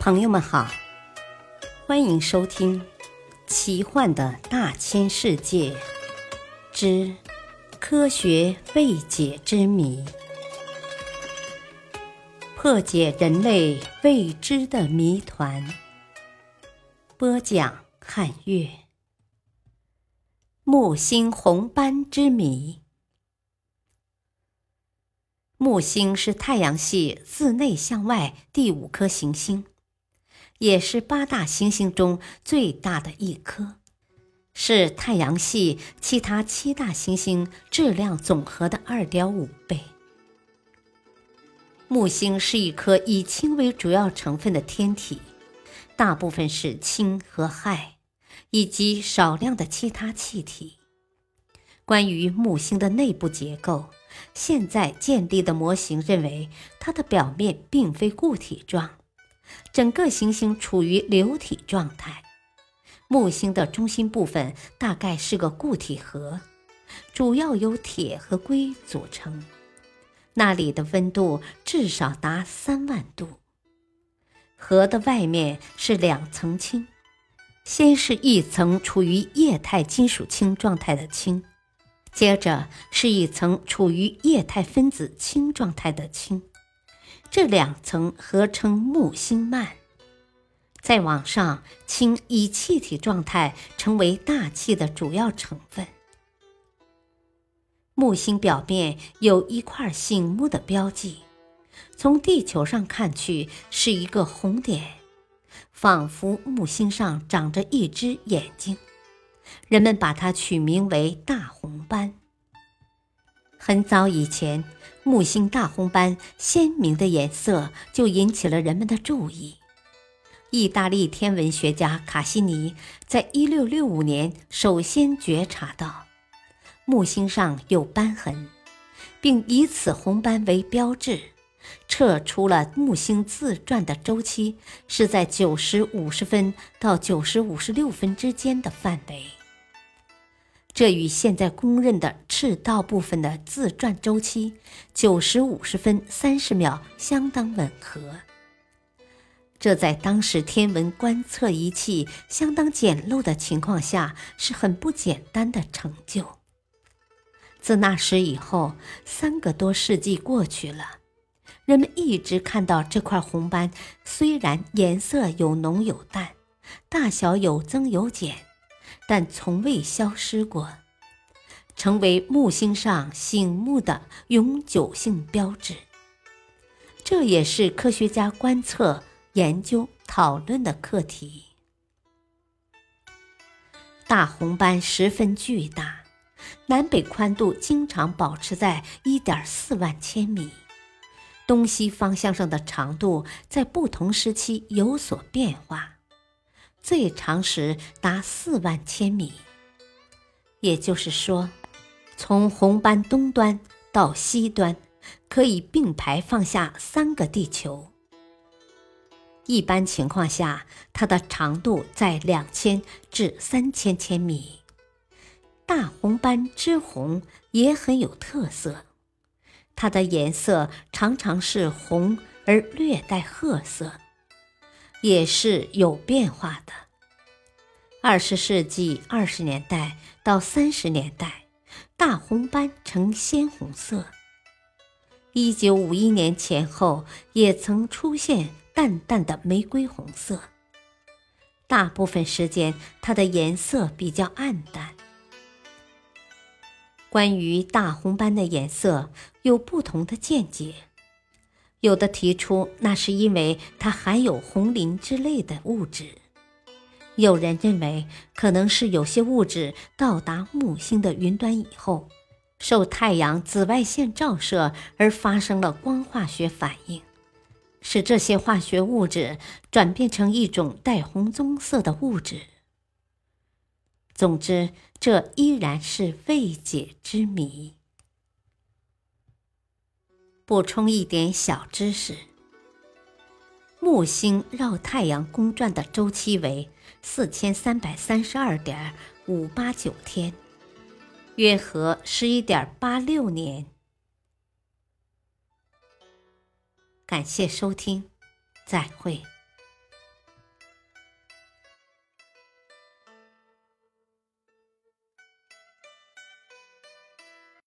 朋友们好，欢迎收听《奇幻的大千世界之科学未解之谜》，破解人类未知的谜团。播讲：汉月。木星红斑之谜。木星是太阳系自内向外第五颗行星。也是八大行星中最大的一颗，是太阳系其他七大行星质量总和的二点五倍。木星是一颗以氢为主要成分的天体，大部分是氢和氦，以及少量的其他气体。关于木星的内部结构，现在建立的模型认为，它的表面并非固体状。整个行星处于流体状态，木星的中心部分大概是个固体核，主要由铁和硅组成。那里的温度至少达三万度。核的外面是两层氢，先是一层处于液态金属氢状态的氢，接着是一层处于液态分子氢状态的氢。这两层合称木星幔。再往上，氢以气体状态成为大气的主要成分。木星表面有一块醒目的标记，从地球上看去是一个红点，仿佛木星上长着一只眼睛。人们把它取名为大红斑。很早以前。木星大红斑鲜明的颜色就引起了人们的注意。意大利天文学家卡西尼在1665年首先觉察到木星上有斑痕，并以此红斑为标志，测出了木星自转的周期是在9时50分到9时56分之间的范围。这与现在公认的赤道部分的自转周期九时五十分三十秒相当吻合。这在当时天文观测仪器相当简陋的情况下是很不简单的成就。自那时以后，三个多世纪过去了，人们一直看到这块红斑，虽然颜色有浓有淡，大小有增有减。但从未消失过，成为木星上醒目的永久性标志。这也是科学家观测、研究、讨论的课题。大红斑十分巨大，南北宽度经常保持在一点四万千米，东西方向上的长度在不同时期有所变化。最长时达四万千米，也就是说，从红斑东端到西端，可以并排放下三个地球。一般情况下，它的长度在两千至三千千米。大红斑之红也很有特色，它的颜色常常是红而略带褐色。也是有变化的。二十世纪二十年代到三十年代，大红斑呈鲜红色。一九五一年前后也曾出现淡淡的玫瑰红色。大部分时间，它的颜色比较暗淡。关于大红斑的颜色，有不同的见解。有的提出那是因为它含有红磷之类的物质，有人认为可能是有些物质到达木星的云端以后，受太阳紫外线照射而发生了光化学反应，使这些化学物质转变成一种带红棕色的物质。总之，这依然是未解之谜。补充一点小知识：木星绕太阳公转的周期为四千三百三十二点五八九天，约合十一点八六年。感谢收听，再会。